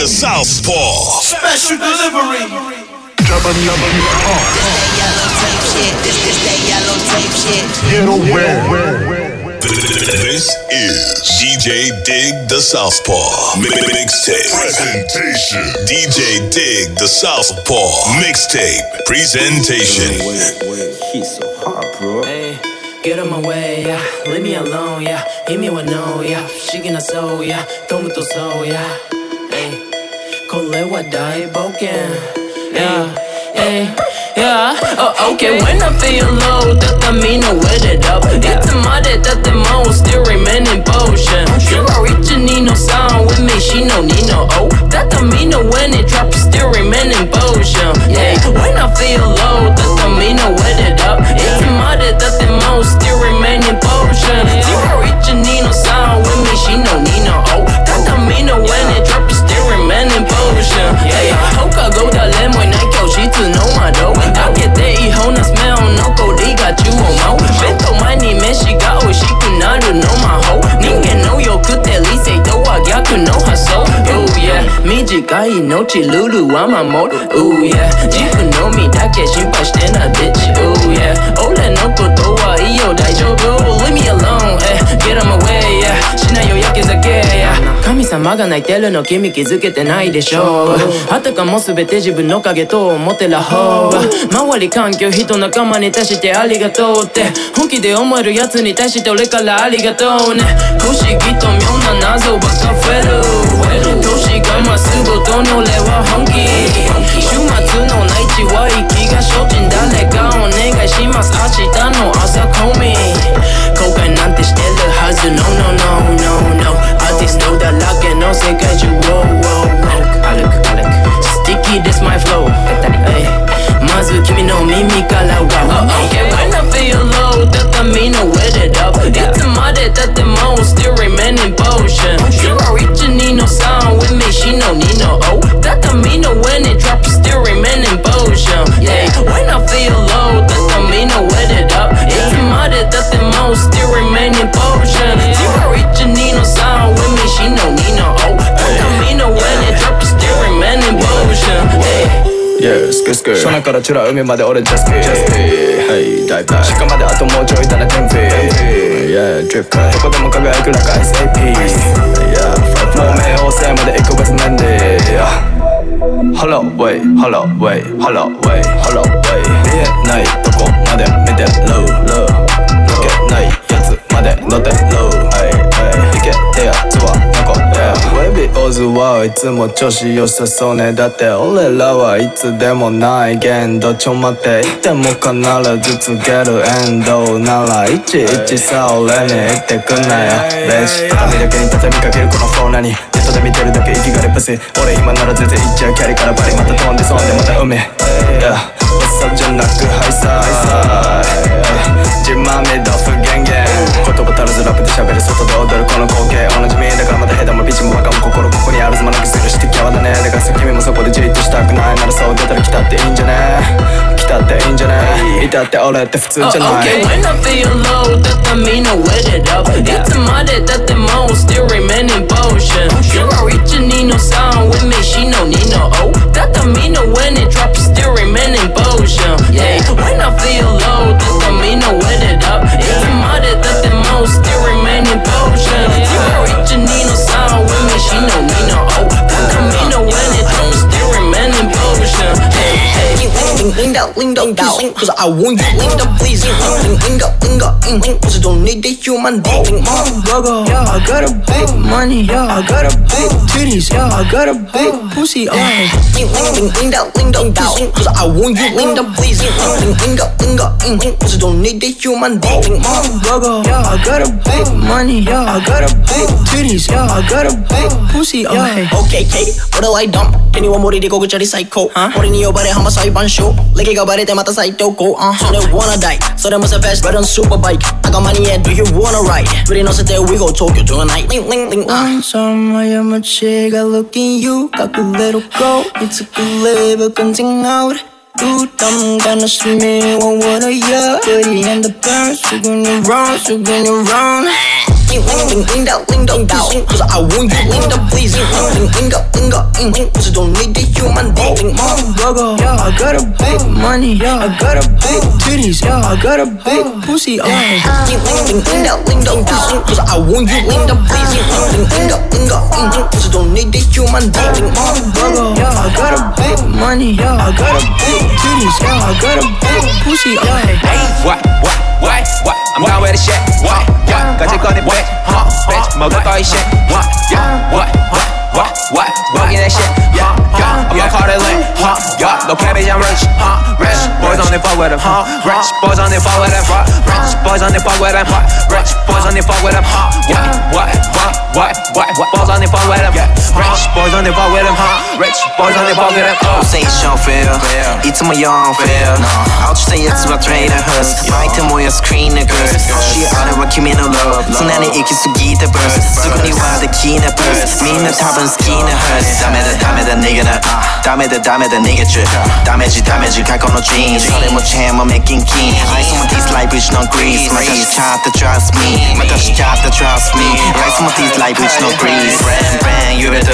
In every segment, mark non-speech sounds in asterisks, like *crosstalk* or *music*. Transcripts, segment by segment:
DJ Dig the Southpaw. Special delivery. Yellow tape shit. This this that yellow tape shit. This is DJ Dig the Southpaw. Mi- Mixtape. Presentation. DJ Dig the Southpaw. Mixtape. Presentation. Hey, get on my way, yeah. Leave me alone, yeah. Hit me with no, yeah. 不思議なそう、yeah. 飛ぶとそう、yeah. Hey, これは大冒険。Yeah, hey, yeah. Oh, okay, when I feel low, だったみんな wet it up. いつまでだっても still remain in potion. Zero reach need no sound with me, she no need no oh. だったみんな when it drop, still remain in potion. Yeah, when I feel low, だったみんな wet it up. いつまでだっても still remain in potion. Zero reach need no sound with me, she no need no oh. だったみんな when potion. Yeah, 他が誰も短い命ルールは守る。Oh yeah. 自分の身だけ心配してな bitch. Oh yeah. 俺のことはいいよ大丈夫。Leave me alone eh Get on my way yeah. しないよやけ酒 yeah. 神様が泣いてるの君気づけてないでしょう。あたかも全て自分の影と思ってらほう。周り環境人仲間に対してありがとうって。本気で思えるやつに対して俺からありがとうね。不思議と妙な謎ばか増える。年が増すごとに俺は本気。週末の内地は息が精進誰かお願いします。明日の朝コミ後悔なんてしてるはず。No no no no. No アーティストだらけの世界中。Wow wow wow. 歩く歩く。Sticky this my flow. まず君の耳から。は Okay スクスク空からチュラ海まで俺ジャスティジャスティはい大体鹿まであともうちょいだねテンフィ Yeah, drip どこでも輝く like SAP Yeah, もう冥王星まで行く別面で Hello, way, hello, way, hello, hello, way 見えないとこまで見てる Low, low 抜けないやつまで乗って Low, hey いけてや Wavy オズはい。つも調子良さそうねだって俺らはい。つでもない限度ちょ待っていても必ず告げるエンドならいちいちさ俺に言ってくんなよベーシ畳だけに畳みかけるこのフォーナにネットで見てるだけ息がレップス俺今なら全然行っちゃうキャリからバリまた飛んでそんでまた海 Yeah 嘘じゃなくハイサイ自慢めドフゲンゲン言葉足らずラップで喋る外で踊る。この光景おなじみだからまたヘダもビチもバカも心ここにあるずまなくするしてキャワだねだからさ君もそこでじっとしたくないならそう出たら来たっていいんじゃね？来たっていいんじゃね？いたって俺って普通じゃない Okay, when I feel low, だったみんな wet it up いつまでだっても still remain in potion Zero reach and need no sound with me, she no need no oh だったみんな when it drops still remain in potion Yeah, when I feel low, だ Ling down, ling down, please, cause I want you. Lean down, please, lean, lean cause I don't need a human being. Oh, go go, I got a big money, Yo, I got a big titties, Yo, I got a big pussy. Oh, cause I want you. Ling down, please, ling, ling, ling, ling, ling, cause I don't need a human being. Oh, go go, yeah, I got a big money, yeah, I got a big titties, yeah, I got a big pussy. Oh, okay, okay, what do I dump? Anyone more to go get your psycho? Huh? 머리 니 여발에 한번 사이반 쇼. 所。歴がバレてまた再投稿。Uh, それ wanna die。それもさ best but on super bike。赤間に yeah, do you wanna ride? 振り乗せて we go Tokyo tonight. Ling, ling, ling, uh. Once on my amateur, got looking you, got a little go. It's a good label, continue out. You dumb, gonna see me, one what a year. Booty and the burn, swinging around, swinging 应应应到应到地心，不是 I want you，应到 please，应应应到应到应应，不是 don't need the human being。Go oh, oh, oh, go, I got a big money, I got a big titties, I got a big pussy。应应应到应到地心，不是 I want you，应到 please，应应到应到应应，不是 don't need the human being。Go go, I got a big money, I got a big titties, I got a big pussy。Hey, what what? what, what? I'm down with the shit. What, what? 가질 거니 bitch, huh? Bitch, 먹을 거이 shit. What, yeah, what, what, what, what? 먹이 내 shit. Yeah, yeah. I'ma call it lit. Huh? Yeah, no cabbage, I'm rich. Huh? Rich Boys only fuck with them. Huh? Rich boys only fuck with them. Huh? Rich boys only fuck with them. Huh? Rich boys only fuck with them. Huh? What, what, what, what, what? What boys only fuck with them? Rich boys only fuck with them. Huh? Rich boys only fuck with them. Uh. センションフェアいつも4フェア落ちたやつはトレーダーハス巻いて燃やすクリーンなグス欲しいあれは君の love 常に行き過ぎたブスすぐにはできなブスみんな多分好きなハスダメだダメだ逃げなダメだダメだ逃げちゃダメージダメージ過去のジーンそれもチェーンもメッキンキンアイスもディスライブ一のグリースまたしちゃった trust me. またしちゃった trust me. アイスもディスライブ一のグリース Bang bang 揺れて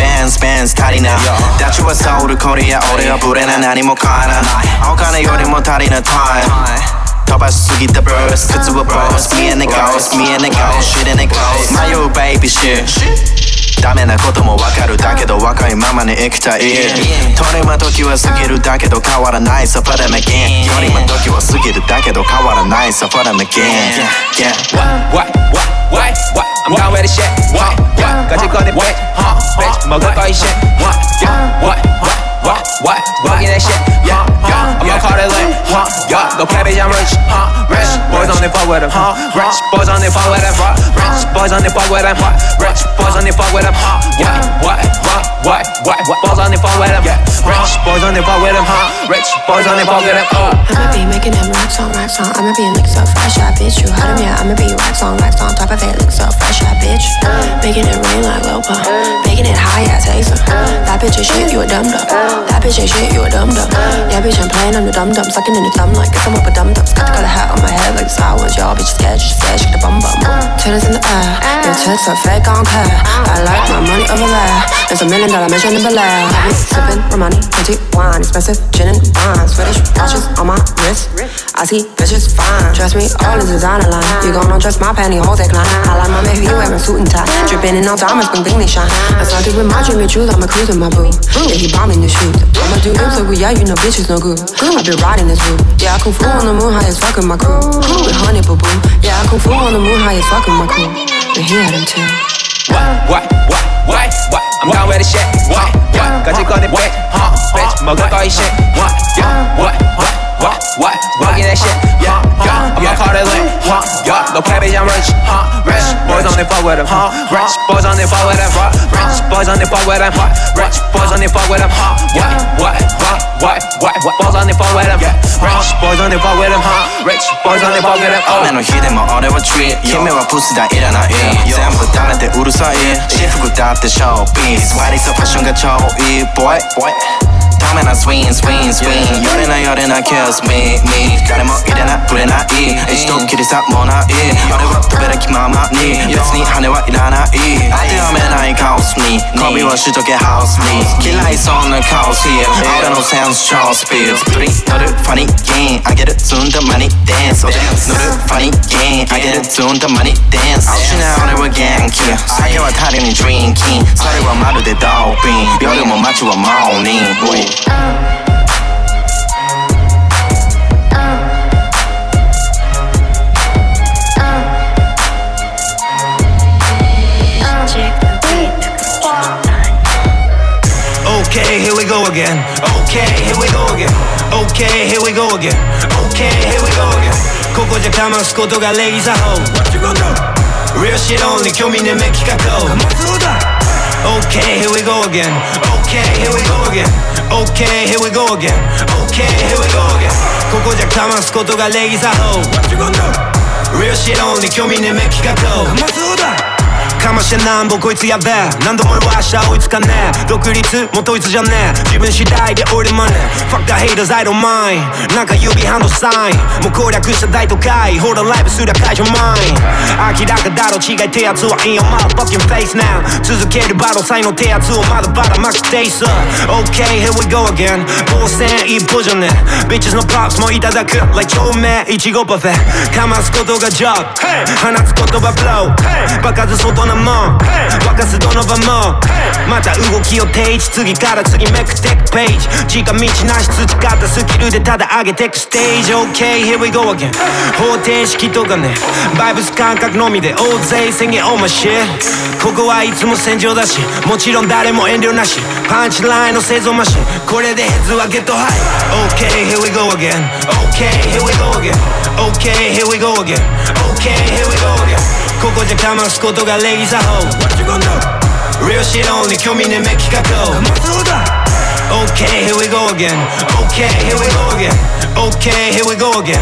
Bands bands 足りなダチはソウルコリア俺はブレない何も変わらないお金よりも足りない time. 飛ばしすぎたブース靴はボス見えねゴース見えねゴース知れねゴース迷うベイビーシッダメなこともわかるだけど若いままに生きたい鳥間時は過ぎるだけど変わらないさ for them again 鳥間時は過ぎるだけど変わらないさ for them again yeah. What, what, what, what? I'm down with the shit. What, what? 가질 거니 bitch, huh? Bitch, 먹을 거이 shit. What, yeah, what, what, what, what, what, get that shit, yeah, huh, yeah, I'ma call it like, huh, yeah, go cabbage, I'm rich, huh, rich, boys on the fuck with them, huh, rich, boys on the fuck with them, huh, rich, boys on the fuck with them, huh, rich, boys on the fuck with them, huh, what, what, what, what, what, boys on the fuck with them, yeah, rich, boys on the fuck with them, huh, rich, boys on the fuck with them, uh. I'ma be making them rocks on, rocks on, I'ma be licks up, fresh out, bitch, you heard him, yeah, I'ma be rocks on, rocks on, top of it, look up, fresh out, bitch, uh. making it rain like Lopa, making it high, yeah, uh. taser, that bitch is shit, you a dumb dumb. That bitch ain't shit, you a dum dum. Yeah, bitch, I'm playing on the dum dum. Sucking in the thumb like I'm up a dum dum. Got got a hat on my head like the Star Y'all bitch scared, just scared, shake the bum bum. Titties in the air, your tits are fake, I don't care. I like my money over there. There's a million dollar mansion in Bel Air. Sipping Romani, plenty wine, expensive gin and wine. Swedish watches on my wrist. I see bitches fine. Trust me, all is designer line. You gon' just my pantyhose decline. I like my man, he wearing suit and tie. Dripping in all diamonds, bling they shine. I started with my and truth, I'ma cruise in my boo. Yeah, he bombing the shoes I'ma do him so good, yeah, you know bitches no good. I been riding this route. Yeah, I kung fu on the moon, high as fuck with my crew. With honey boo boo. Yeah, I kung fu on the moon, high as fuck with my crew. But he had him too. What, what, what, what, what? I'm down with the shit. What, what? 가질 거니 bitch, huh? Bitch, 먹을 거이 shit. What, yeah, what, what, what, what, working that shit, yeah, yeah. I'ma call it lit, huh, yeah. No play, bitch, I'm rich, huh, rich. Boys on the fuck with them, huh, rich. Boys on the fuck with them, huh, rich. Boys on the fuck with them, huh, rich. Boys on the fuck with them, huh, what, what, what, what, what, what. Boys on the fuck with them, yeah, rich. Boys on the fuck with them, huh, rich. Boys on the fuck with them, oh. 나는 히데모 어려워 트립, 힘에와 부스다 일어나 일. 쌤부 담한테 우르서 일, 시프고 답대 쇼핑. Why they so passion got your e boy, boy. ダメなスウィンスウィンスウィン寄れない寄れない kiss me me. 誰も入れない触れない一度きりさもない俺は飛べる気ままに別に羽はいらない当てはめないカオスに媚びはしとけハウスに嫌いそうなカオス here. 俺のセンス超スピードプリ乗るファニーゲーンあげる積んだマニダンス乗るファニーゲーンあげる積んだマニダンス失う俺は元気酒は足りにドリ Okay, here we go again. Okay, here we go again. Okay, here we go again. Okay, here we go again. you gonna do? Real shit only 興味ねめ企画を。Okay, here we go again. Okay, here we go again. Okay, here we go again. Okay, here we go again. ここじゃかますことが礼儀作法 What you gonna do? Real shit only 興味ねめ企画そうだかましてなんぼこいつやべえ。何度も明日追いつかねえ。独立も統一じゃねえ。自分次第で俺マネ Fuck the haters I don't mind. なんか指ハンドサイン。もう攻略した大都会。ホールライブすりゃ解除マイン明らかだろ違い手圧は in your motherfucking face now 続けるバトル才能手圧をまだまだマックステイス OK here we go again. 防戦一歩じゃねえ。Bitches の props もいただく。Like 超名いちごパフェ。かますことが job 放つ言葉 blow バカず外なもん。沸かすどの場もまた動きを定位置次から次めくってくページ。近道なし培ったスキルでただ上げてくステージ。OK here we go again. 方程式とかね。バイブス感覚のみで大勢宣言 on my shit ここはいつも戦場だし。もちろん誰も遠慮なし。パンチラインの製造マシン。これでヘッズはゲットハイ。OK here we go again. OK here we go again. OK here we go again. OK here we go again ここじゃかますことが礼儀作法 What you gonna do? Real shit only 興味ねめ企画そうだ Okay, here we go again. Okay, here we go again. Okay, here we go again.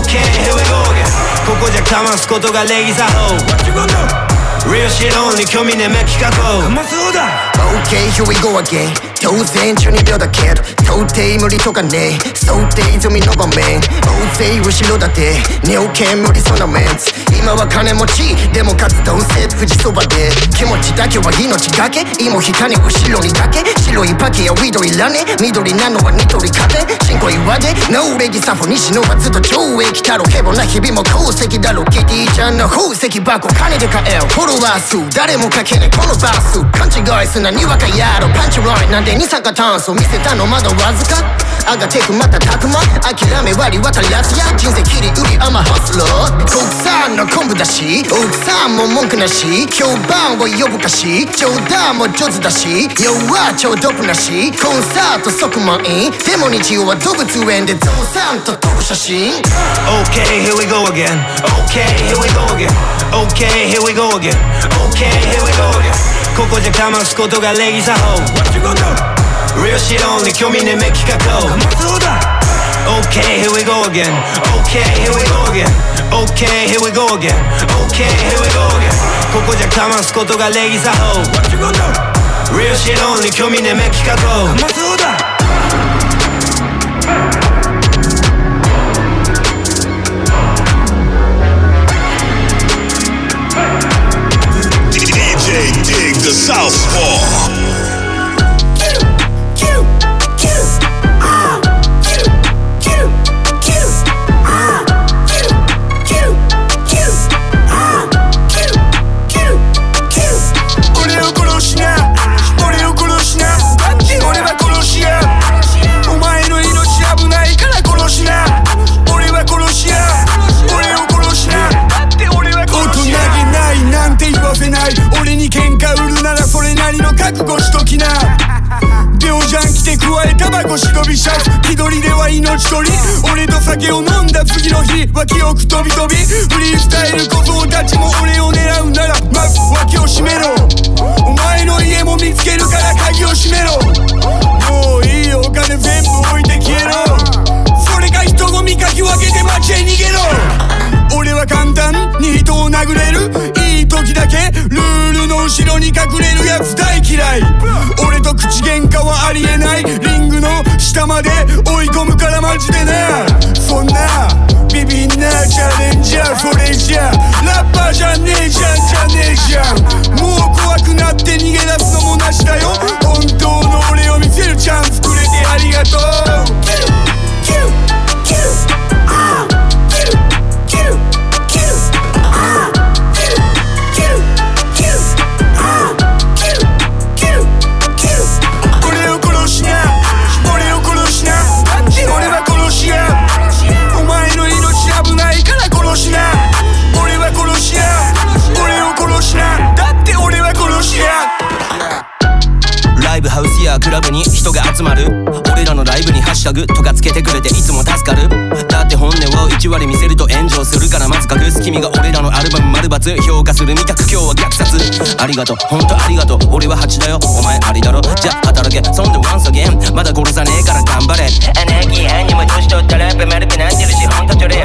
Okay, here we go again. ここじゃかますことが礼儀作法 What you gonna do? Real shit only 興味ねめ企画そうだ Okay, here we go again 当然中二病だけど到底無理とかね。え想定済みの場面大勢後ろ盾ネオ剣無理そうなメンツ。今は金持ち。でも活動せ富士そばで。気持ちだけは命がけ。芋引かね後ろにだけ白いパケやウィドいらね。緑なのはニトリ勝て新恋はでノーレギサフォ西野はずっと懲役太郎ヘボな日々も功績だろキティちゃんの宝石箱。金で買えよ。フォロワー数。誰もかけねこのバース勘違いすな。にわかやろ。パンチラインなんで二酸化炭素見せたのまだわずか上がってくまたたくま。諦め割り分かるやつや。人生切り売りアマハスロー国産の昆布だし。奥さんも文句なし。評判を呼ぶかし。冗談も上手だし。弱超ドプなし。コンサート即満員。でも日曜は動物園でゾウさんと撮る写真。Okay, here we go again. Okay, here we go again. Okay, here we go again. Okay, here we go again. ここじゃかますことが礼儀作法 What you gonna do? Real shit only 興味ねめ企画そうだ Okay, here we go again. Okay, here we go again. Okay, here we go again. Okay, here we go again. ここじゃかますことが礼儀作法 What you gonna do? Real shit only 興味ねめ企画そうだ DJ Dig the Southpaw.「しどびシャツ。気取りでは命取り。俺と酒を飲んだ次の日脇をく飛び飛び。フリースタイル小僧たちも俺を狙うなら。まず脇を閉めろ。お前の家も見つけるから鍵を閉めろ。もういいお金全部置いて消えろ。それか人混みかき分けて街へ逃げろ。俺は簡単に人を殴れる。時だけルールの後ろに隠れるやつ大嫌い。俺と口喧嘩はありえない。リングの下まで追い込むからマジでな。そんなビビんなチャレンジャーそれじゃラッパーじゃねえじゃんじゃねえじゃん。もう怖くなって逃げ出すのもなしだよ。本当の俺を見せるチャンスくれてありがとう。ラブに人が集まる。俺らのライブにハッシュタグとかつけてくれていつも助かる。だって本音を1割見せると炎上するからまず隠す君が俺らのアルバム丸抜評価する味覚今日は虐殺。ありがとう。ほんとありがとう。俺は8だよ。お前ありだろ。じゃあ働け。そんで once again まだ殺さねえから頑張れ。エネルギーにも年取ったラップ丸くなってるしほんとちょれ。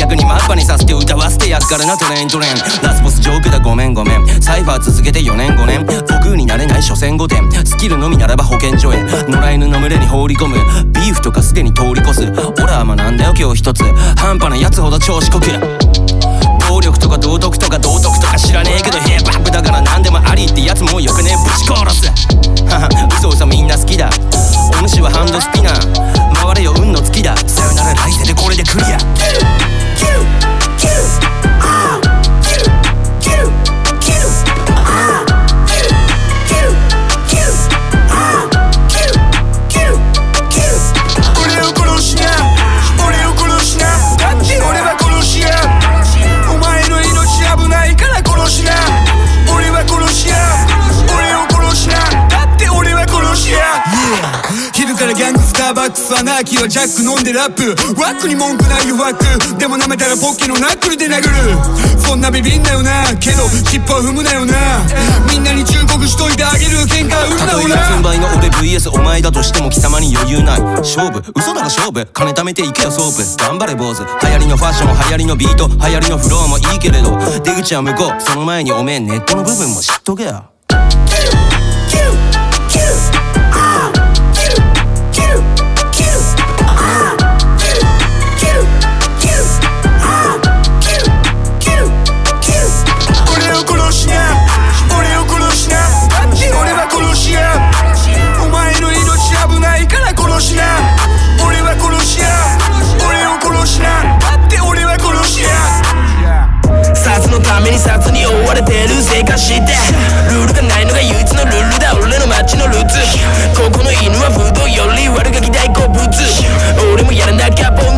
逆にマッパにさせて歌わせてやっからなトレイントレイン。ラスボスジョークだごめんごめん。サイファー続けて4年5年。僕になれない所詮5点。スキルのみならば保健所へ。野良犬の群れに放り込む。ビーフとかすでに通り越す。俺は学んだよ今日一つ。半端なやつほど調子こく暴力とか道徳とか道徳とか知らねえけどヒップホップだから何でもありってやつもよくねぶち殺す。は *laughs* は嘘嘘みんな好きだ。お主はハンドスピナー回れよ運の月だ。さよなら来世でこれでクリア。俺ックスアナーキーはジャック飲んでラップ。ワックに文句ないよワックでも舐めたらポッケのナックルで殴る。そんなビビんなよな。けど尻尾は踏むなよな。みんなに忠告しといてあげる喧嘩売るなよな。四つん這いの俺 VS お前だとしても貴様に余裕ない。勝負。嘘だろ勝負。金貯めていけよソープ。頑張れ坊主。流行りのファッション流行りのビート。流行りのフローもいいけれど。出口は向こう。その前におめえネットの部分も知っとけよ。俺ために殺に追われてる生活して。ルールがないのが唯一のルールだ。俺の街のルーツ。ここの犬は不動より悪ガキ大好物。俺もやらなきゃ。ボ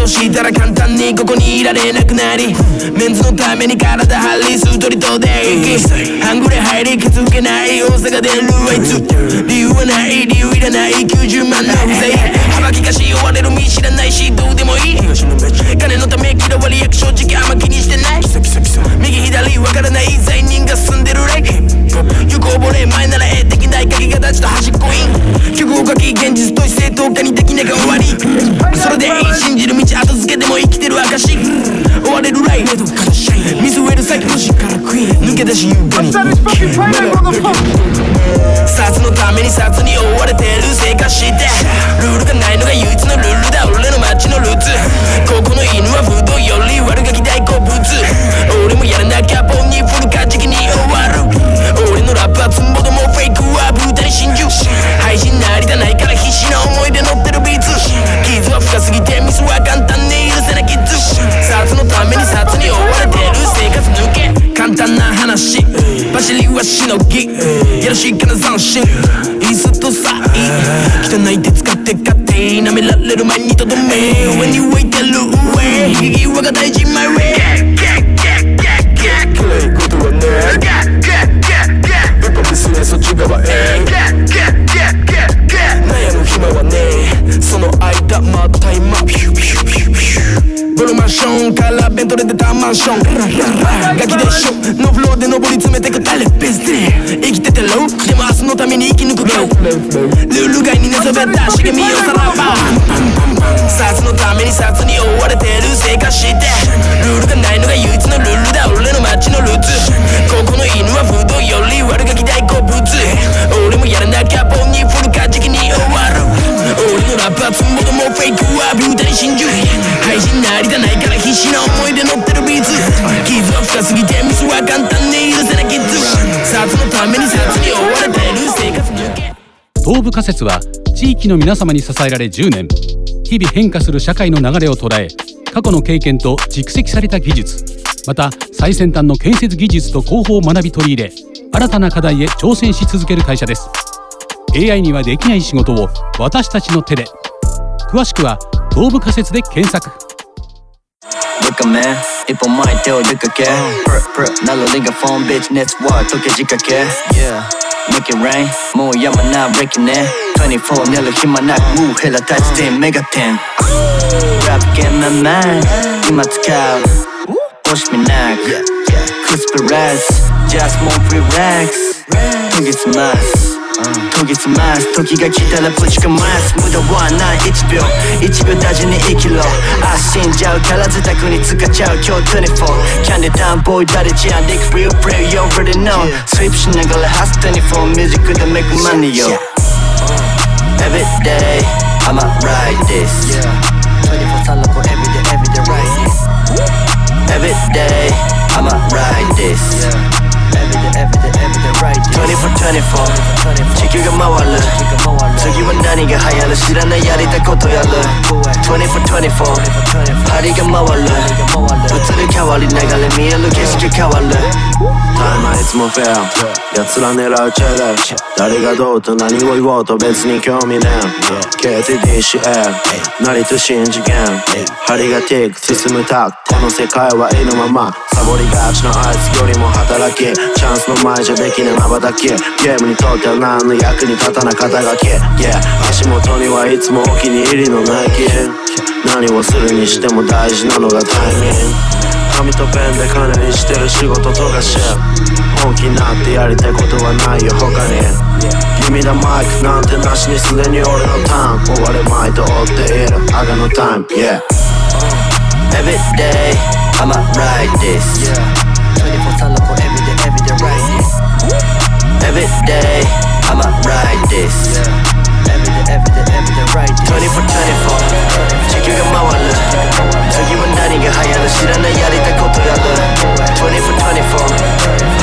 水を敷いたら簡単にここにいられなくなりメンズのために体張りスートリとで息半グレ入り気づけない大阪でるあいつ。理由はない理由いらない90万の不正。幅利かし追われる身知らないしどうでもいい。金のため嫌われ役正直あんま気にしてない。右左わからない罪人が住んでるレイこぼれ前ならえできない鍵が立ちと端っこイン。曲を書き現実と正当化にできなきゃ終わり。それでいい信じる道後付けでも生きてる証追われるライフ水植える先のし抜け出し優雅に。殺のために殺に追われてる生活して。ルールがないのが唯一のルールだ。れる前にとどめ上に置いてる上引き際が大事 my way 暗いことはねウパですねそっち側へ悩む暇はねその間またタイムアップブルーマンションからベントレでタマンションガキでしょノフローで上り詰めてく誰ベスで生きててローでも明日のために生き抜く今日ルール外に寝そべった茂みをさらばる生活して。ルールがないのが唯一のルールだ。俺の街のルーツ。ここの犬は不動より悪ガキ大好物。俺もやらなきゃボンにフルカジキに終わる。俺のラップはつんぼともフェイクはビュータに真珠。配信なりたないから必死な思い出乗ってるビーツ。傷は深すぎてミスは簡単に許せなキッズ。殺のために殺に追われてる生活抜け東部仮説は地域の皆様に支えられ10年。日々変化する社会の流れを捉え過去の経験と蓄積された技術。また最先端の建設技術と工法を学び取り入れ新たな課題へ挑戦し続ける会社です。AI にはできない仕事を私たちの手で。詳しくは東部仮説で検索。24寝る暇なくムーヘラ立ち点メガテン。Rap game my mind 今使う Push me knock Crispy rice Just more free racks 研ぎ澄ます研ぎ澄ます時が来たらぶちかます無駄はない1秒1秒大事に生きろあ死んじゃうから自宅に使っちゃう今日24 Candy down boy 誰じゃん Dick real real you already know スイープしながらハス24ミュージックで make money yo Every day I'ma ride this 24 Every day I'ma ride this 24-24地球が回る次は何が流行る知らないやりたいことやる24-24針が回る移り変わり流れ見える景色変わるタイムはいつもフェア奴ら狙うチェレ誰がどうと何を言おうと別に興味ねえ KTDCA 成と新次元針がティック進むタクこの世界は意のままサボりがちのあいつよりも働きチャンスの前じゃできない瞬き。ゲームにとっては何の役に立たな肩書き。Yeah 足元にはいつもお気に入りのナイキ何をするにしても大事なのがタイミング。紙とペンで金にしてる仕事とかし。本気になってやりたいことはないよ他に。君だマイクなんてなしにすでに俺のターン。終わる前と追っている。赤のタイム。Yeah Every day I'ma ride this. 24 Every day I'ma ride this. Every day every day every day ride this 24-24地球が回る次は何が流行る知らないやりたいことやる24-24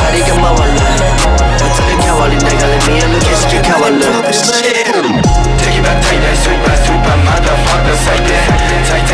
針が回る移り変わり流れ見える景色変わる敵ば大大スーパースーパーマダファッカ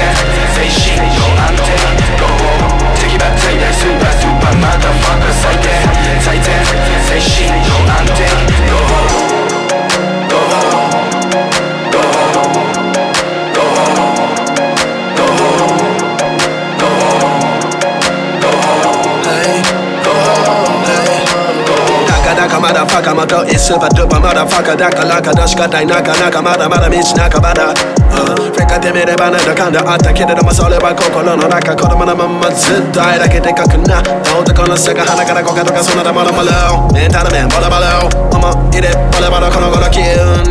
パードゥーパーマダファカだからかてみればなん。だかん。だあったけれどもそれは心の中子供のまん。まずっと愛だけでかくな男の背が鼻からこかとかそん。なだものもろメンタル面ボロボロ思い出ボロボロこの頃急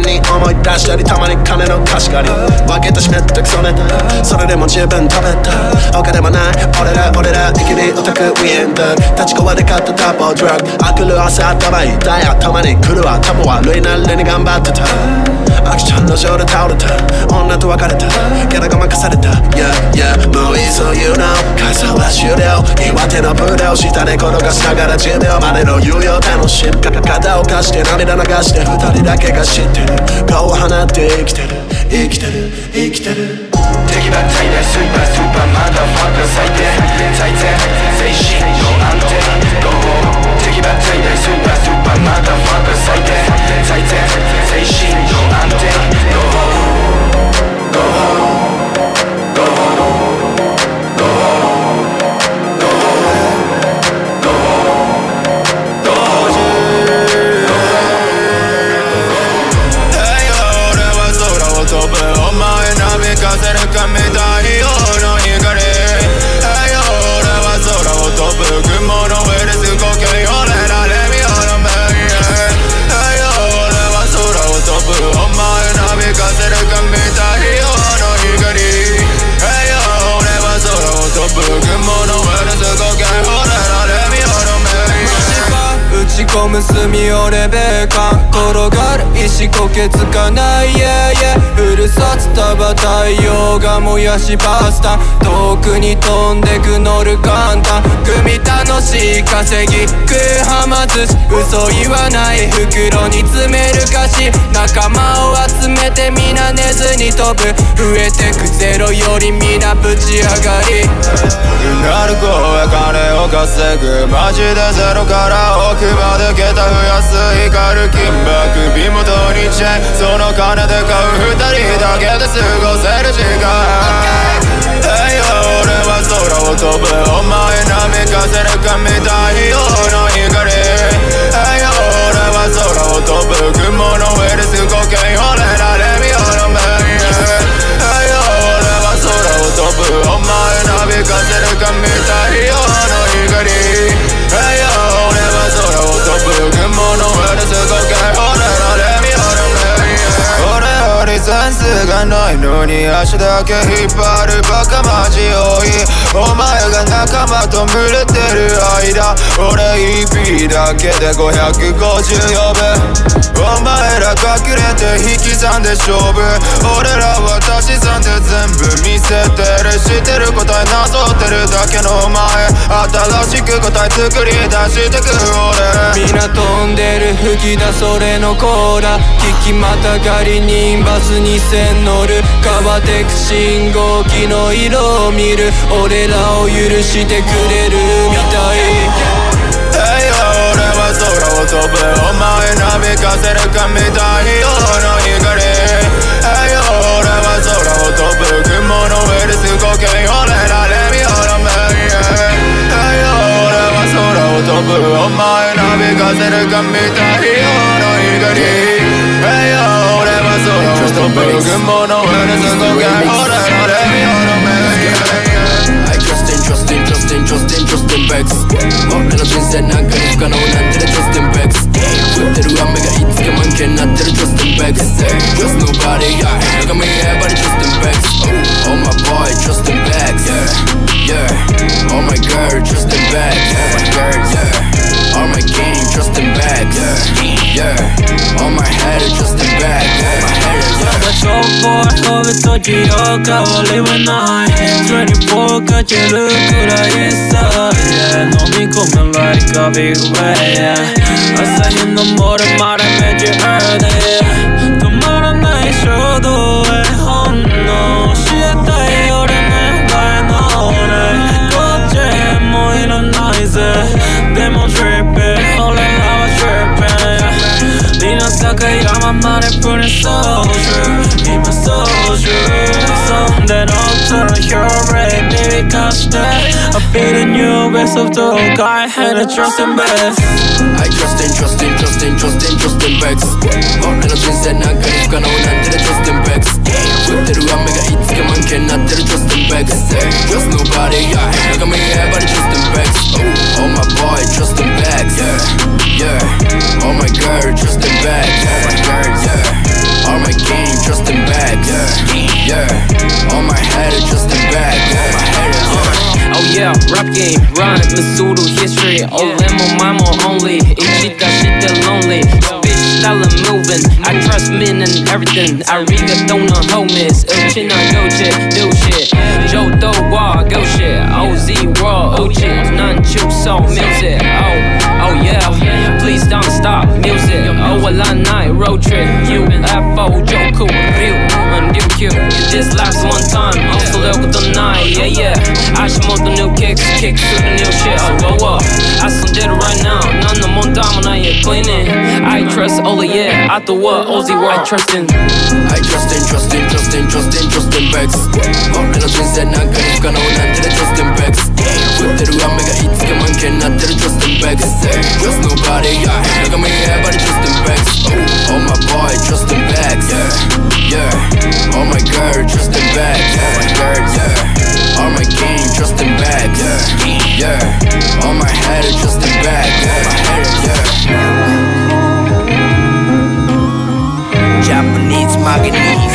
に思い出したりたまに金の貸し借り分けてしめってクソネタそれでも十分食べた他でもない俺ら俺ら生きりオタクウィンド立ち壊れ買ったタッポドラッグあくる朝頭痛い頭に来る頭悪いなりに頑張ってたアクションの上で倒れた。女と別れた。ギャラが任された。Yeah yeah もういいそう言うの会社は終了。岩手のブルー下で転がしながら10秒までの猶予楽しむ肩を貸して涙流して二人だけが知ってる。顔を放って生きてる。生きてる。生きてる。敵ば大大スーパースーパーマダファッカー最低。最低。精神の安定。Go 敵ば打ち込む炭をレベカン転がる石こけつかない。Yeah yeah. フル札束太陽が燃やしパスタ遠くに飛んでく乗る簡単。組楽しい稼ぎ食うはま寿司嘘言わない。袋に詰める菓子仲間を集めて皆寝ずに飛ぶ。増えてくゼロより皆ぶち上がり。なる声金を稼ぐ。マジでゼロから奥まで抜けた増やす光る金箔首元にチェンその金で買う二人だけで過ごせる時間。太陽俺は空を飛ぶお前波風にかみたいよの光。太陽俺は空を飛ぶ雲の上で過ごけ俺らレミオの目。太陽俺は空を飛ぶお前波風にかみたいゃないのに足だけ引っ張るバカマジ多い。お前が仲間と群れてる間俺 EP だけで550呼ぶ。お前ら隠れて引き算で勝負。俺らは足し算で全部見せてる。知ってる答えなぞってるだけのお前。新しく答え作り出してく俺。みんな飛んでる吹き出それのコーラ。聞きまたがりにバス2000変わってく信号機の色を見る。俺らを許してくれるみたい。太陽俺は空を飛ぶ。お前なびかせるかみたい。俺の yeah そこ飛ぶ時よ変わりはない24かけるくらいさ、yeah、飲み込む like a big way、yeah、朝日の漏れまだめちゃ early 止まらない衝動へ本能教えたい俺の願い操縦そんで乗ったら You're ready baby 貸して I feel the new best of the guy had a trust in best I trust in, trust in, trust in, trust in, trust in Bex 俺の人生なんかに不可能なんてね Trust in Bex 降ってる雨がいつか満開になってる Trust in Bex Trust nobody, yeah Look at me, everybody trust in Bex Oh my boy, trust in Bex Yeah, yeah Oh my girl, trust in Bex Oh my girl, yeah All my game dressed in bags. Yeah, yeah. All my head dressed in bags. Yeah. Uh, oh yeah, rap game, rhyme, Masudo history. All yeah. Oh, my mama only. If she that shit that lonely. Bitch, style moving. I trust men and everything. I read the donor homies. Uh, Uchina go shit, do shit. Joe Dowa, go shit. OZ Raw, OG, none juice, so music. Oh. Oh I night, road trip, UFO, Joku, Ryu, and Ryukyu This last one time, also look at the night, yeah yeah. I should move the new kicks, kicks to the new shit, oh whoa whoa I still did it right now, none of more dominant, yeah cleaning I trust Ola, yeah, I thought what, Ozzy what I trust in I trust in, trust in, trust in, trust in, trust in Bex 俺の人生なんかに不可能なんてね Trust in Bex 降ってる雨がいつか満開になってる Trust in Bex Trust nobody, yeah Look at me, everybody trust in Bex Oh my boy, trust in Bex Yeah, yeah Oh my girl, trust in Bex Oh my girl, yeah Oh my king, trust in Bex Yeah, yeah. All my head is just a bag. yeah. yeah. Japanese mahogany.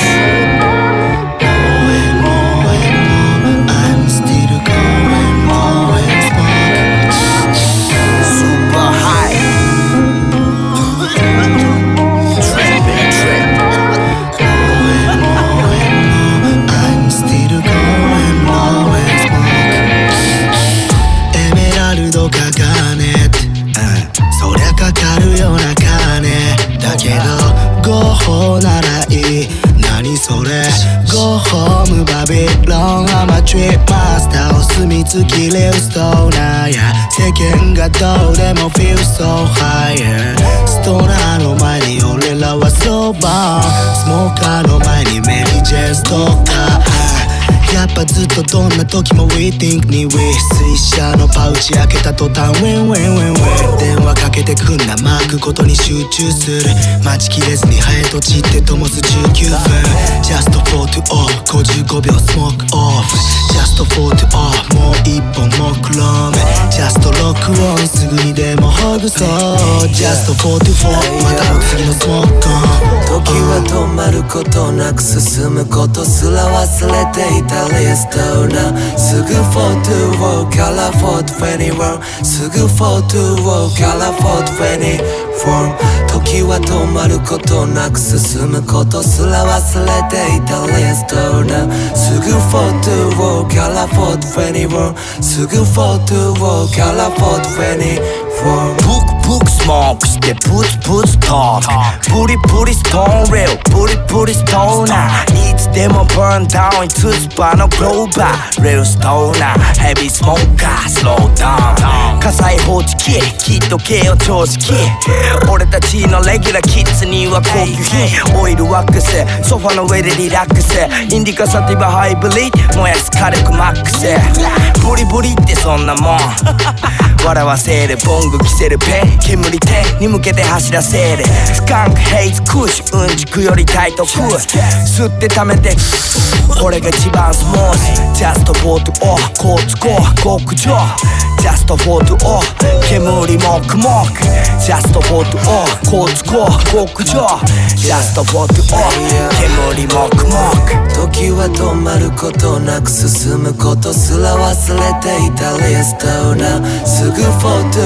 ターお墨付きレウストーナーや。世間がどうでも feel so higher ストーナーの前に俺らはそば。スモーカーの前にメリー・ジェスとかやっぱずっとどんな時も We think に We 水車のパウチ開けた途端 Win win win win 電話かけてくんなマークことに集中する待ちきれずにハエと散って灯す19分 Just for to off 55秒スモークオフ Just for to off もう一本もクローム Just ロックオンすぐにでもほぐそう。Just for to fall またも次のスモーク時は止まることなく進むことすら忘れていたリストなすぐ42から421すぐ42から424時は止まることなく進むことすら忘れていたリストなすぐ42から421すぐ42から me ブクスモークしてプツプツトークプリプリストーンレオプリプリストーナーいつでもバーンダウンつつばのグローバーレルストーナーヘビースモーカースローダウン火災報知器きっとけよ常識俺たちのレギュラーキッズには高級品オイルワックスソファの上でリラックスインディカサティバハイブリッド燃やす火力マックスブリブリってそんなもん笑わせるボング着せるペン煙手に向けて走らせるスカンクヘイズクッシュうんちくよりタイトク吸って溜めてこれが一番スモース。ジャストフォートオーコーツコー極上ジャストフォートオー煙もくもくジャストフォートオーコーツコー極上ジャストフォートオー煙もくもく時は止まることなく進むことすら忘れていたリストなすぐフォート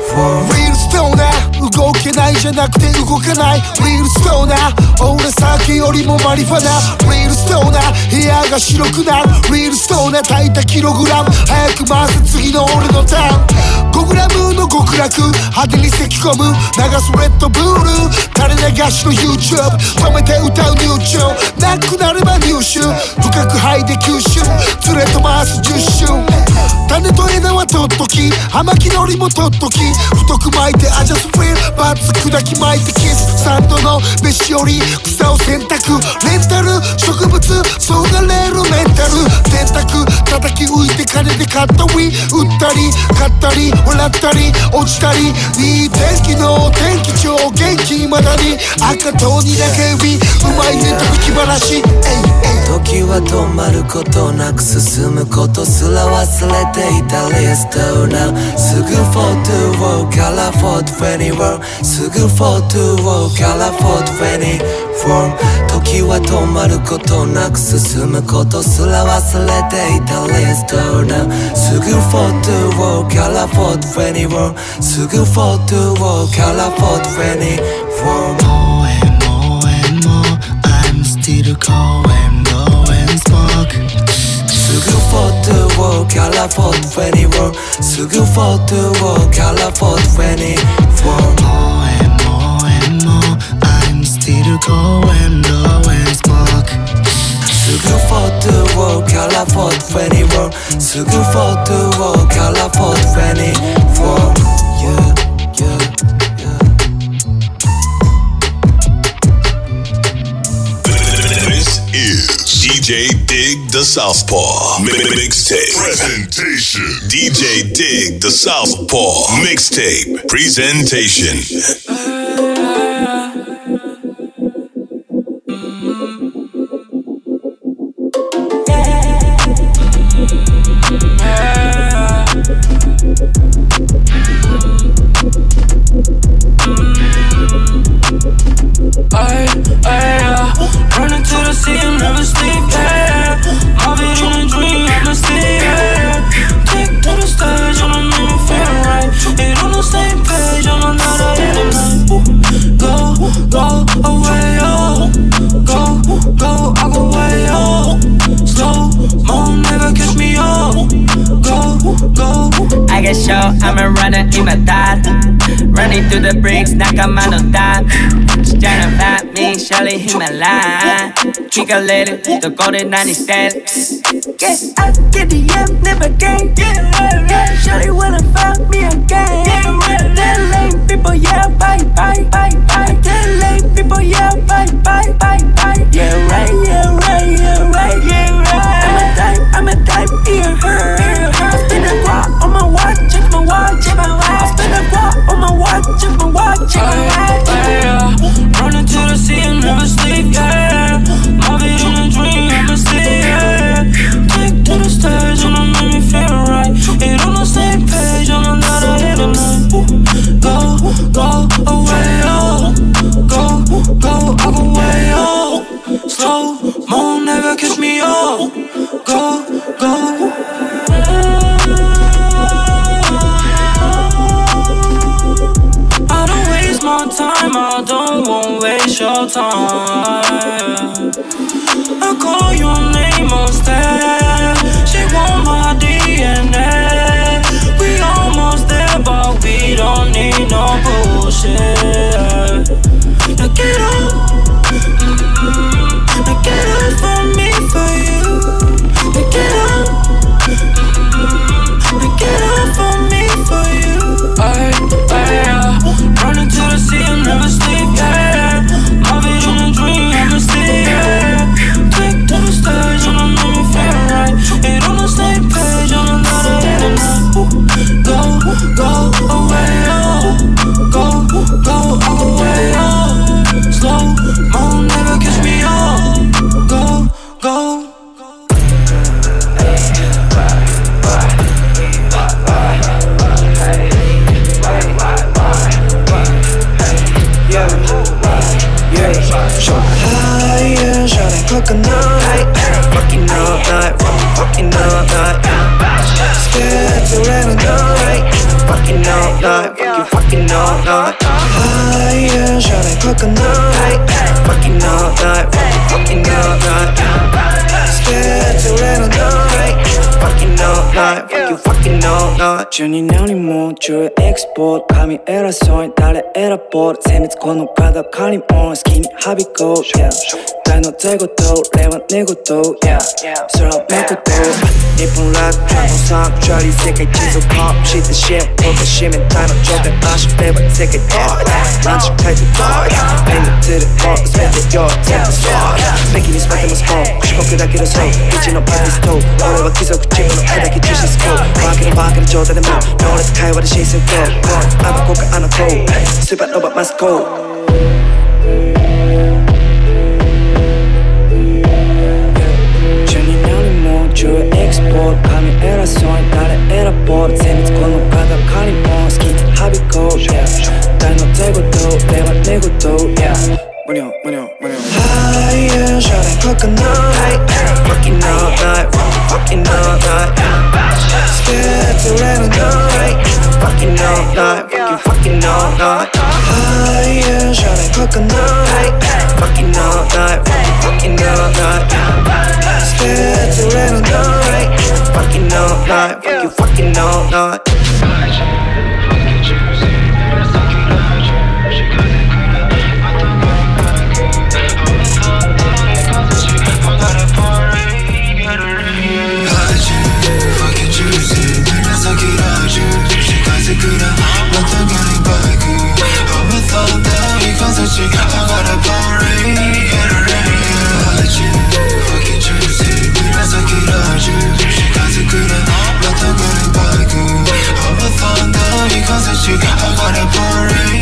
Real stoner 動けないじゃなくて動かない。 Real stoner 俺酒よりもマリファナ Real stoner 部屋が白くなる。 Real stoner 焚いたキログラム。早く回せ次の俺のターン。5グラムの極楽。派手に咳き込む。流すレッドブル垂れ流しの YouTube 止めて歌う new tune なくなれば入手深く吐いて吸収。連れと回す10周種と枝は取っとき。葉巻のりも取っとき。太く巻いてアジャスフィルバツ砕き巻いてキスサンドの飯より草を選択。レンタル植物そがれる。メンタル電卓叩き浮いて金で買った。ウィ売ったり買ったり笑ったり落ちたり。いい天気の天気超元気まだに。赤とにだけウィうまいねと気晴らし時は止まることなく進むことすら忘れていたリストなすぐフォートウ42から421すぐ42から424時は止まることなく進むことすら忘れていたリストなすぐ42から421すぐ42から424 I'm still going, going smoke Sugu for the world, color for 21 for the world, More and more and more I'm still going low spark. Sugu for the world, color for 21 for the world, color for 24 DJ Dig the Southpaw Mixtape Presentation. DJ Dig the Southpaw Mixtape Presentation. Canada, Jennifer, me, Shelly, Himalaya, Chica Lady, the Golden 90 Steps. Yeah, I get the M, never gain. Yeah, right, right. Shelly wanna find me again. Yeah, right, lame people, yeah, bye, bye, bye, bye. Tell lame people, yeah, bye, bye, bye, bye. Yeah, right, yeah, right, yeah, right, yeah, right. I'm a type, I'm a type, ear her. Check my watch, check my watch. I spin a guap on my watch, check my watch, check my watch. Time. I call your name on stage. 中に何も中エクスポート髪偉そうに誰選ぼう精密この体借りも好きにはびこう Yeah. 大の税ごと令和寝言 Yeah 空をめくと日本ラックドラゴンサンクチュアリー世界地図コンしてシェフ僕締めたの頂点足れば世界でマジ書いてどうやペンで釣るも全てよ全部そう敵にスパイてますもん四国だけどそう一のパティスト俺は貴族チームの絵だけ重視スコーバカのバカの状態でも能力会話でシステムあの子かあの子スーパーノバマスコ12エクスポート神偉そうに誰選ぼう精密この体借りも好きにはびこう Yeah 大の税ごと令和寝言 Yeah 無料無料無料 Higher shawty fucking all night fucking all night fucking all night Scared to let it all night fucking all night fucking fucking all night Higher shawty fucking all night. Fucking all night. Fucking all night. Scared to let it all night. Fucking all night. Fucking fucking all night. I 평상시 화가 나 boring rain I'll let you. Fucking choose it 밀면서 길어줄 그래 맞다고 는 바구 Overthought 이 컨셉식 화가 나 boring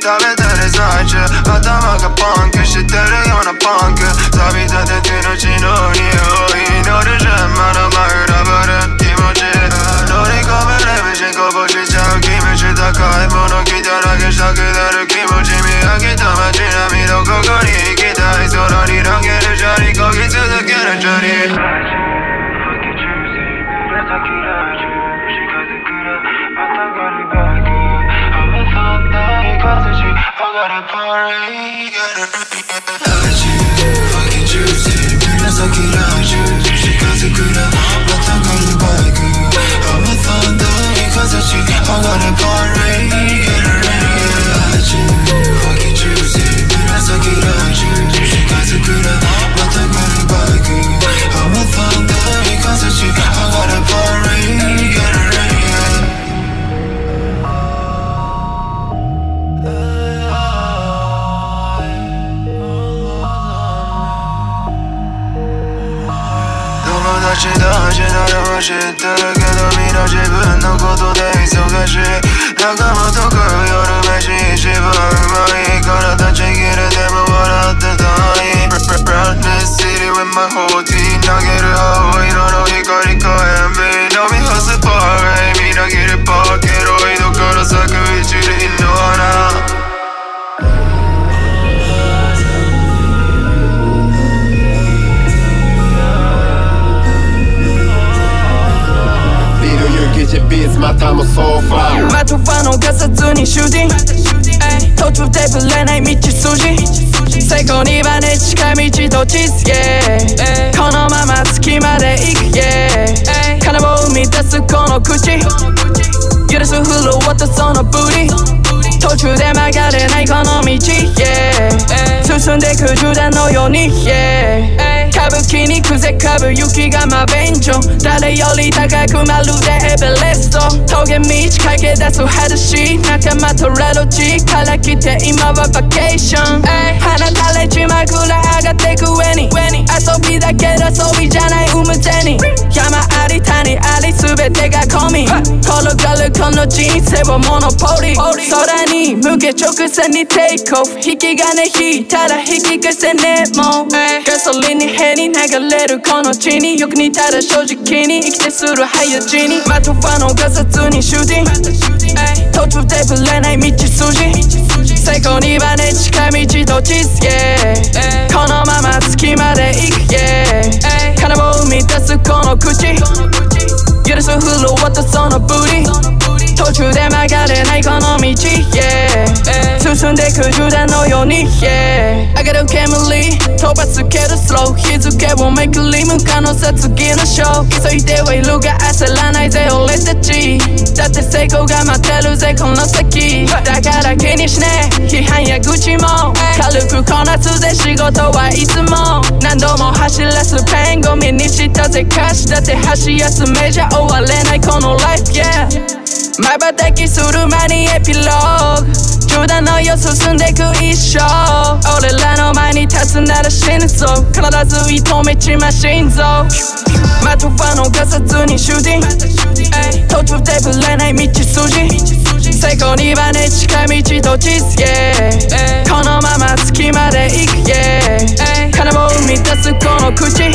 facce, dove te ne sacce 頭がパンクしてるようなパンク。錆びたてての血の匂い乗るじゃんまだまだぶる気持ち。乗り込むレムシこぼしちゃう気持ち高いもの着ただけしたくなる気持ち見上げた街並みのここに行きたい空に投げる砂利こぎ続ける砂利 strategy. I gotta party. Allergy, fucking juicy. 무난하게 allergy. 주식까지 그려. 막상 걸린 바이크. I'm a thunder. 이 가사지. I gotta party. し誰も知ってるけどみんな自分のことで忙しい仲間と食う夜飯一番うまいから立ち切れても笑ってたい Run this city with my whole team 投げる青色の光火炎瓶飲み干すパーレイみなぎるパーケロイドから咲く一輪ジビーズまたもソファーまたは逃さずにシューテ主人途中でぶれない道筋最後にはね近道どっちつけこのまま月まで行け金を生み出すこの口許すフローとそのブリ途中で曲がれないこの道、yeah、進んでく銃弾のように、yeah. 歌舞伎に癖かぶ雪がま便所誰より高くまるでエベレスト峠道駆け出す裸足仲間とラドチから来て今はバケーション放たれちまくら上がってく上に遊びだけど遊びじゃない生む銭山あり谷あり全てが込み転がるこの人生をモノポリ空に向け直線にテイクオフ引き金引いたら引き返せねえもうガソリンに変に流れるこの地によく似たら正直に生きてする早死にマトファのガサツにシューティング途中でぶれない道筋成功にはね近道と地図 yeah. このまま月まで行く yeah. 金を生み出すこの口許すフルワットそのブリ途中で曲がれないこの道進んでく銃弾のように yeah 上がる煙飛ばすけどスロー日付をめくり向かのさ次のショー。急いではいるが焦らないぜ俺たち。だって成功が待ってるぜこの先。だから気にしねえ。批判や愚痴も。軽くこなすぜ仕事はいつも。何度も走らすペンゴミにしたぜ歌詞だって箸休めじゃ終われないこのライフ yeah 瞬きする間にエピローグ銃弾のよ進んでく一生俺らの前に立つなら死ぬぞ必ず射止めちま心臓マトファのガサツにシューティング途中でぶれない道筋成功にはね近道と地図 yeah. このまま月まで行く yeah. 金を生み出すこの口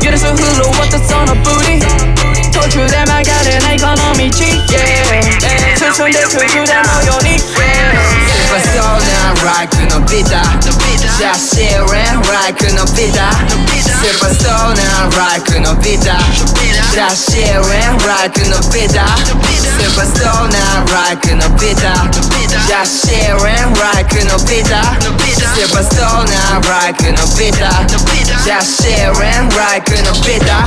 許すフルワットそのブリ途中で曲がれないこの道。Yeah 進んでく銃弾のように。Yeah like のビタシャシーレン like のビタ Superstar like のビタシャシーレン like のビタ Superstar like のビタシャシーレン like のビタ Superstar like のビタシャシーレン like のビタ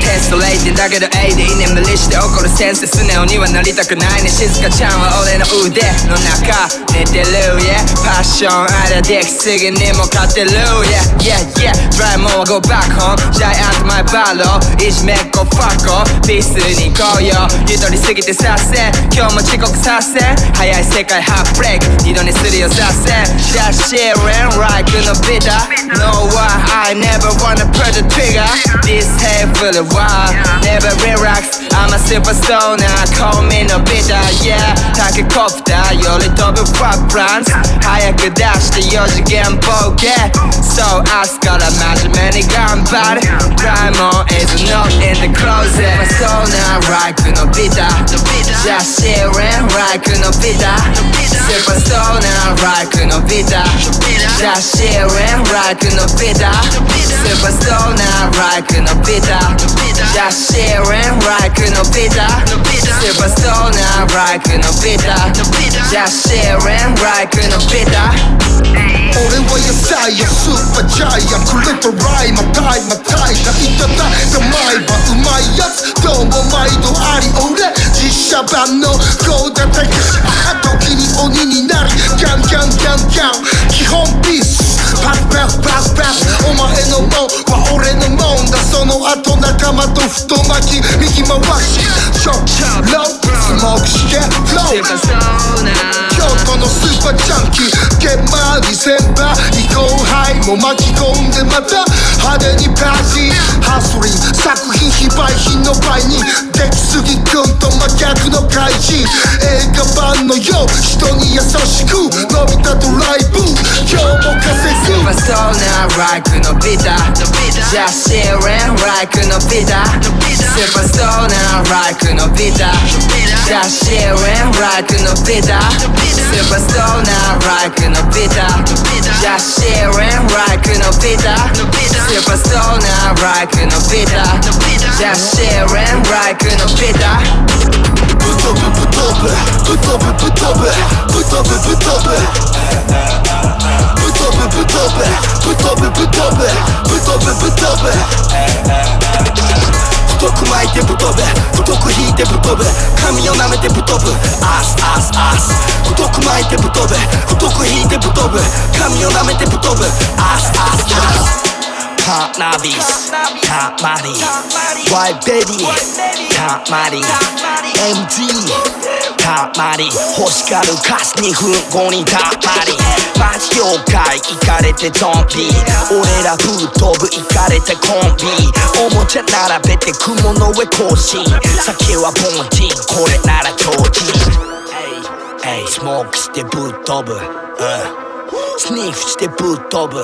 テスト0点だけど A で居眠りして怒る先生素直にはなりたくないね静香ちゃんは俺の腕の中寝てる yeah パッションあれできすぎにも勝てる yeah yeah yeah Try more go back home ジャイアントマイバローいじめっ子ファッコピースに行こうよゆとりすぎてさせ今日も遅刻させ早い世界ハーフブレイク二度にするよさせ Just sharing like のビタ No why I never wanna pull the trigger This head full of wild Never relax I'm a superstar now Call me no bitter yeah タケコプターより飛ぶファップランス早く出して4次元ボケ So 明日から真面目に頑張る Diamond is not in the closet Superstar like のビタ Just sharing like のビタ Superstar like のビタ Just sharing like のビタ Superstar like のビタ Just sharing like のビタ Superstar like のビタ Just sharing like のビタ俺は野菜やスーパージャイアンくれとライマタイマタイがいただいた前はうまいやつどうも毎度あり俺実写版のゴーダタイ時に鬼になりギャンギャンギャンギャン基本ピースパスパスパスパスお前のもんは俺のもんだその後仲間と太巻き右回しショッロースモークしてフローのスーパージャンキー現場に先輩移行範囲も巻き込んでまた派手にパーティー。ハスリン作品非売品の倍に出来すぎくんと真逆の怪人映画版のよう人に優しく伸びたドライブ。今日も稼ぐバストーライクのビザジャスシーレンライクのビザスーパーストーナーライクのビザジャスシーレンライクのビザ Super now, rockin' a bitter. Just sharing, rockin' a bitter. Super now, rockin' a bitter. Just sharing, rockin' a bitter. Put up, put up, put up, put up, put up, put up. Put up, put up, put up, put up, put up, put up. 太く巻いてぶっ飛ぶ太く引いてぶっ飛ぶ髪を舐めてぶっ飛ぶ。アスアスアス。太く巻いてぶっ飛ぶ太く引いてぶっ飛ぶ。髪を舐めてぶっ飛ぶ。アスアスアス。カーナビスカーマリワイベビーカーマリ MG たまり欲しがるカス2分後にたまり。マジ業界行かれてゾンビ。俺ら吹っ飛ぶ行かれてコンビ。おもちゃ並べて雲の上更新酒はボンジンこれなら超人エイスモークしてぶっ飛ぶ、うん、スニーフしてぶっ飛ぶ、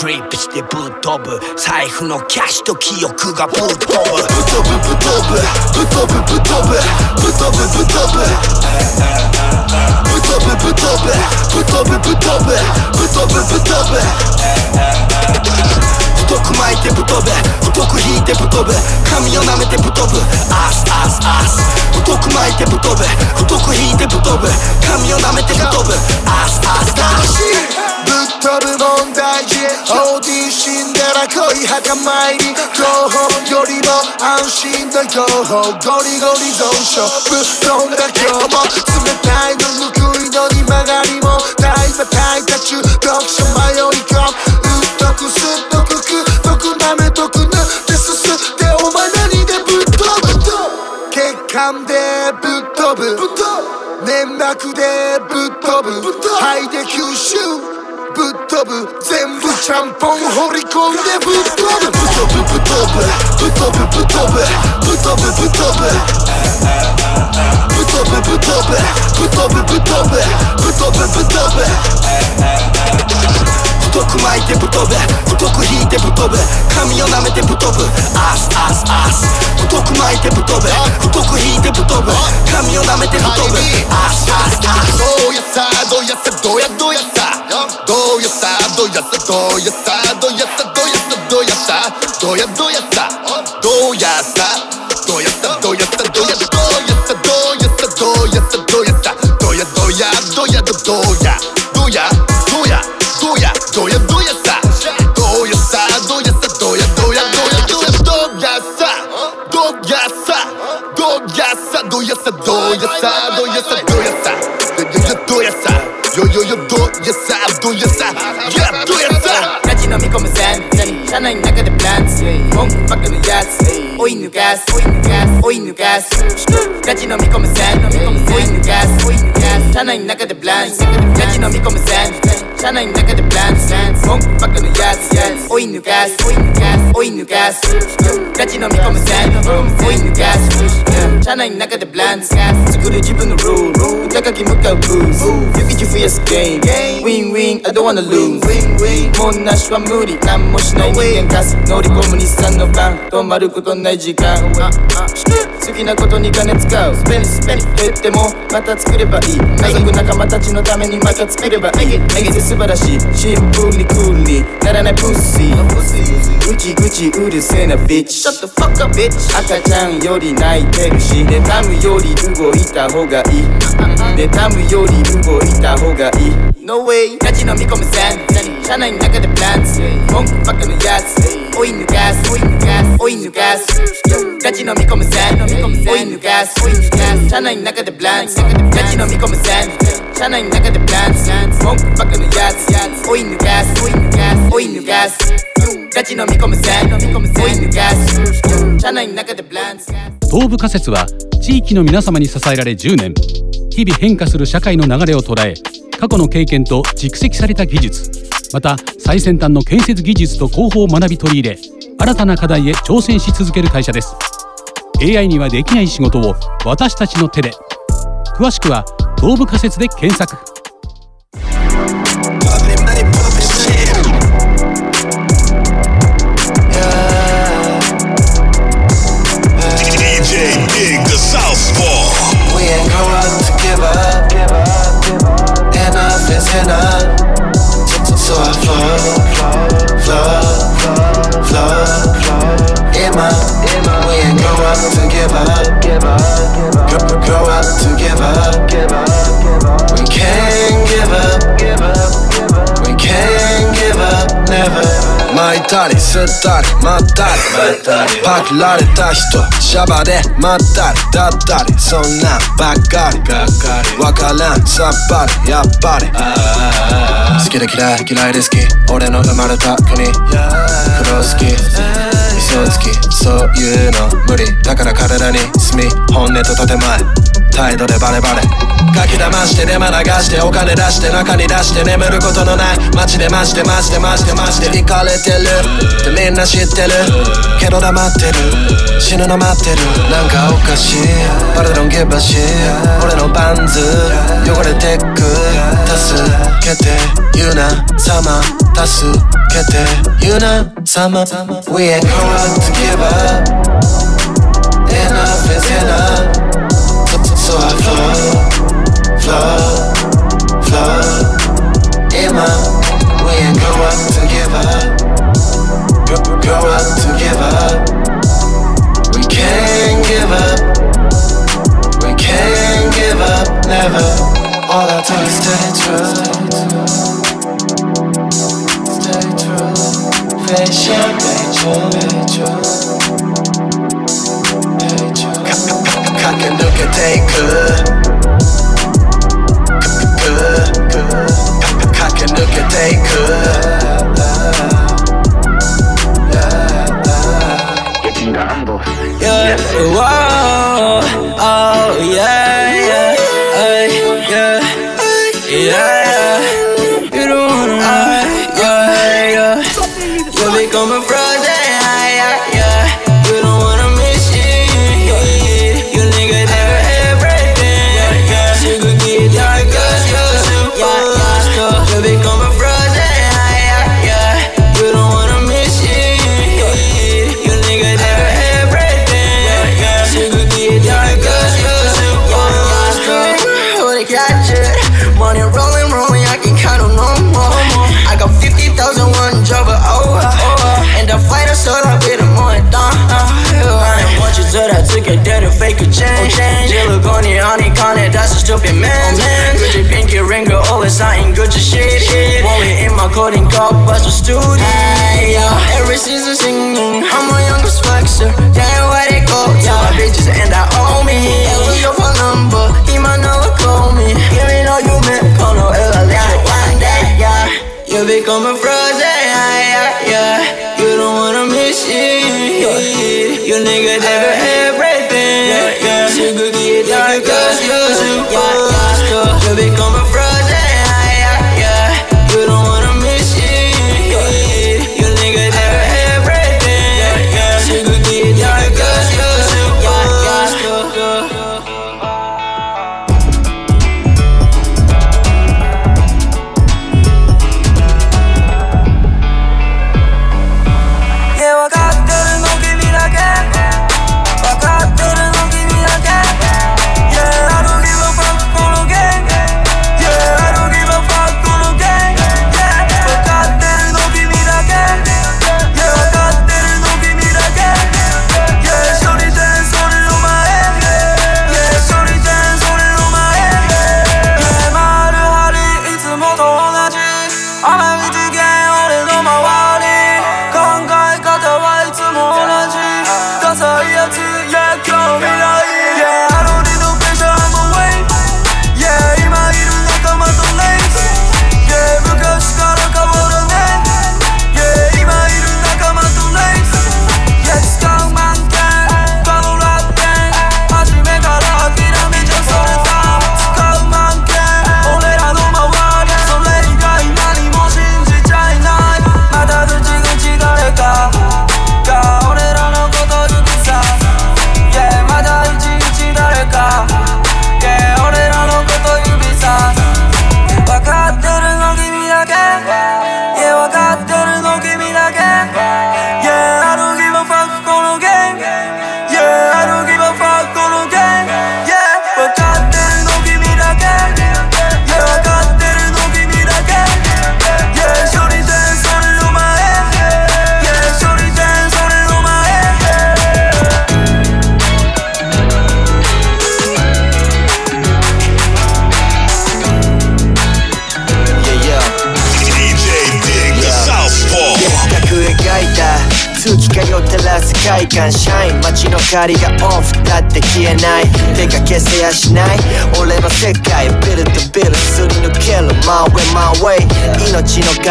ドリップしてぶっ飛ぶ。財布のキャッシュと記憶がぶっ飛ぶ。ぶっ飛ぶ。ぶっ飛ぶ。ぶっ飛ぶぶっ飛ぶ。ぶっ飛ぶぶっ飛ぶ。ぶっ飛ぶぶっ飛ぶ。ぶっ飛ぶぶっ飛ぶ。ぶっ飛ぶぶっ飛ぶ。太く巻いてぶっ飛ぶ。太く引いてぶっ飛ぶ。髪を舐めてぶっ飛ぶ。アスアスアス太く巻いてぶっ飛ぶ。太く引いてぶっ飛ぶ。髪を舐めてぶっ飛ぶ。アスアスアスぶっ飛ぶ問題児オーディションでら恋墓参り情報よりも安心な情報ゴリゴリ増殖。ぶっ飛んだ今日も冷たいのぬくいのに曲がりも大馬大多中読書迷い込むうっとくすっとくくとくなめとくぬ。ですすってお前何でぶっ飛ぶ血管でぶっ飛ぶ。粘膜でぶっ飛ぶ。肺で吸収。ぶっ飛ぶ。全部ちゃんぽん放り込んでぶっ飛ぶぶっ飛ぶぶっ飛ぶ。ぶっ飛ぶぶっ飛ぶ。ぶっ飛ぶぶっ飛ぶ。ぶっ飛ぶぶっ飛ぶ。ぶっ飛ぶぶっ飛ぶ。ぶっ飛ぶぶっ飛ぶ。太く巻いてぶっ飛ぶ太く引いてぶっ飛ぶ髪を舐めてぶっ飛ぶ。アスアスアス。太く巻いてぶっ飛ぶ太く引いてぶっ飛ぶ。髪を舐めてぶっ飛ぶ。アスアスアス。どうやさどうやさどうやどうやさどうやさどうやさどうやさどうやさどうやさどうやさどうやどうやさ Shana in naka de plans Gachi no mi come sand Shana in naka de plans Monk fucking the yes yes 追い抜かす追い抜かす追い抜かすラジ飲み込むぜ追い抜かす車内の中でプランツ作る自分のルール歌書き向かうブース雪地増やすゲームウィンウィン I don't wanna lose. もうなしは無理何もしない人間かす乗り込む日産の番止まることない時間好きなことに金使うスペリスペリ減ってもまた作ればいい謎く仲間たちのためにまた作ればいいめげて素晴らしいシンプルにクールにならないプッシーぐちぐちうるせえなビッチ Shut the fuck up bitch 赤ちゃんより泣いてるし妬むより動いた方がいい。妬むより動いた方がいい。No way ラジ飲み込むぜ車内の中でプランツ文句ばっかのやつ追い抜かす追い抜かす追い抜かすラジ飲み込むぜ追い抜かす追い抜かす車内の中でプランツラジ飲み込むぜ車内の中でプランツ文句ばっかのやつ追い抜かす追い抜かす追い抜かすラジ飲み込むぜ追い抜かす車内の中でプランツ東部仮説は地域の皆様に支えられ10年日々変化する社会の流れを捉え過去の経験と蓄積された技術また最先端の建設技術と広報を学び取り入れ新たな課題へ挑戦し続ける会社です。AI にはできない仕事を私たちの手で。詳しくは東部仮説で検索。いたり吸ったりまったりパクられた人シャバでまったりだったりそんなんばっかりわからんさっぱりやっぱり好きで嫌い嫌いで好き俺の生まれた国黒好き嘘つきそういうの無理だから彼らに住み本音と建前態度でバレバレ書き騙してデマ流してお金出して中に出して眠ることのない街でマジでマジでマジでマジで行かれてるってみんな知ってるけど黙ってる死ぬの待ってるなんかおかしい But I don't give a shit 俺のパンツ汚れてく助けて言うな様助けて言うな様 We ain't going to give up Enough is enough flood, flood. Emma, we ain't grow up to give up. Grow, grow up to give up. We can't give up. We can't give up, never. All our time stay true. Stay true. Fashion, Rachel, Rachel. Cock and look at they could. can look at they could. Yeah, yeah. A stupid man. Gucci pinky ring, girl, all is something good to shit. Rolling in my coding cup, but the studio. Every season singing, I'm my youngest flexer. Damn, where they go? Yeah, my bitches and I owe me. It was your phone number, he might never call me. Give me no you man, call no L, one day, yeah. You become a project, yeah, yeah, yeah. You don't wanna miss it. You nigga never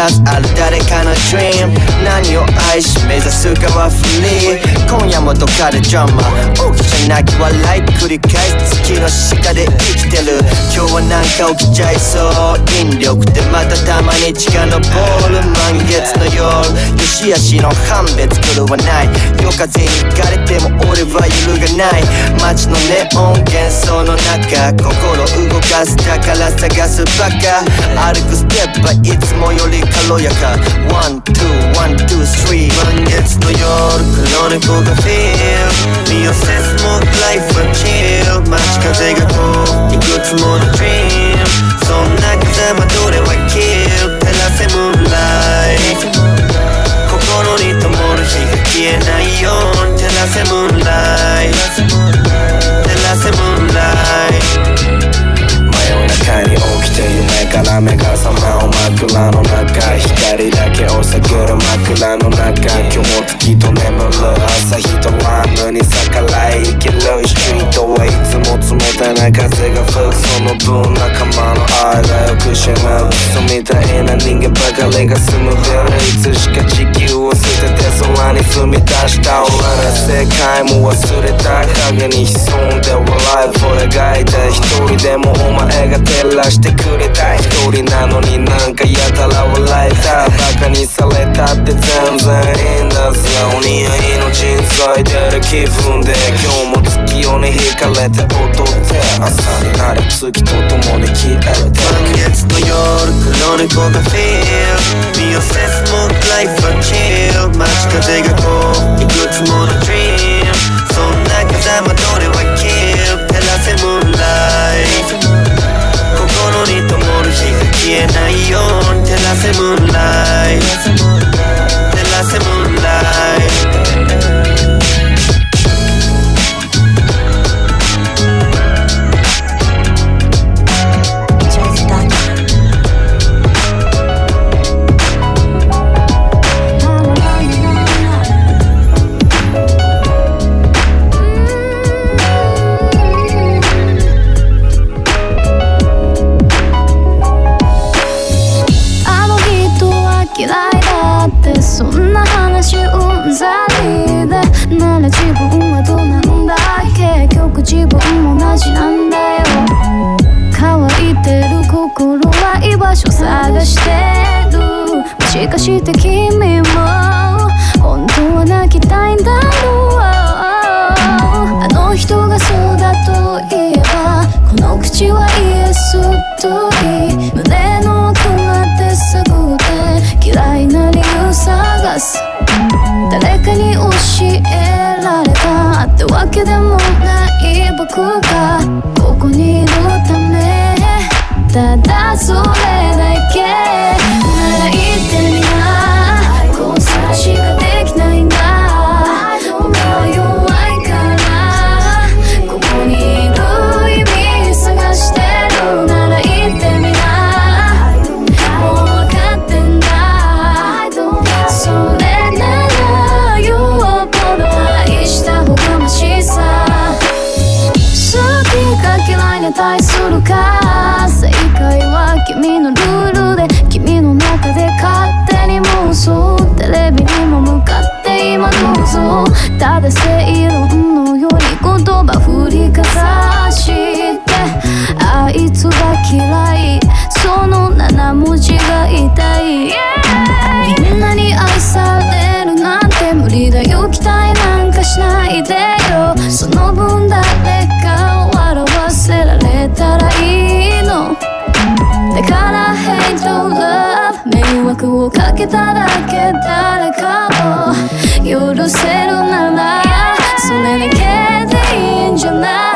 ある誰かの dream. 何を愛し目指すかはフリー今夜もどかでジャマ大きじゃなき笑い繰り返す月の鹿で生きてる今日はなんか起きちゃいそう引力ってまたたまに近のボール満月の夜よしあしの判別狂わない夜風に行かれても俺は揺るがない街のネオン幻想の中心動かすだから探すバカ歩くステップはいつもより軽やかワン、ツー、ワン、ツー、スリー満月の夜黒猫がフィール身をせスモークライフはチル街風がこういくつもの dream. そんな風間どれは kill. 照らせムーンライト心に灯る日が消えないように照らせムーンライト照らせムーンライト真夜中に起きて夢から目が覚まう枕の中ける枕の中今日も月と眠る朝日とランムに逆らい生きる。ストリーも冷たいな風が吹くその分仲間の愛がよくしまうクソみたいな人間ばかりが住むビルいつしか地球を捨てて空に踏み出した俺ら世界も忘れた影に潜んではライフを描いた一人でもお前が照らしてくれた一人なのになんかやたら笑えたバカにされたって全然いいんだぜ鬼や命に添いてる気分で今日も月夜に惹かれて踊って朝になる月と共に消える満月の夜黒猫がフィール身をせスモークライフはチル街風がこういくつもの dream そんな風間どれは kill 照らせムーンライト心に灯る日が消えないように照らせムーンライト to love 迷惑をかけただけ誰かを許せるならそれだけでいいんじゃない？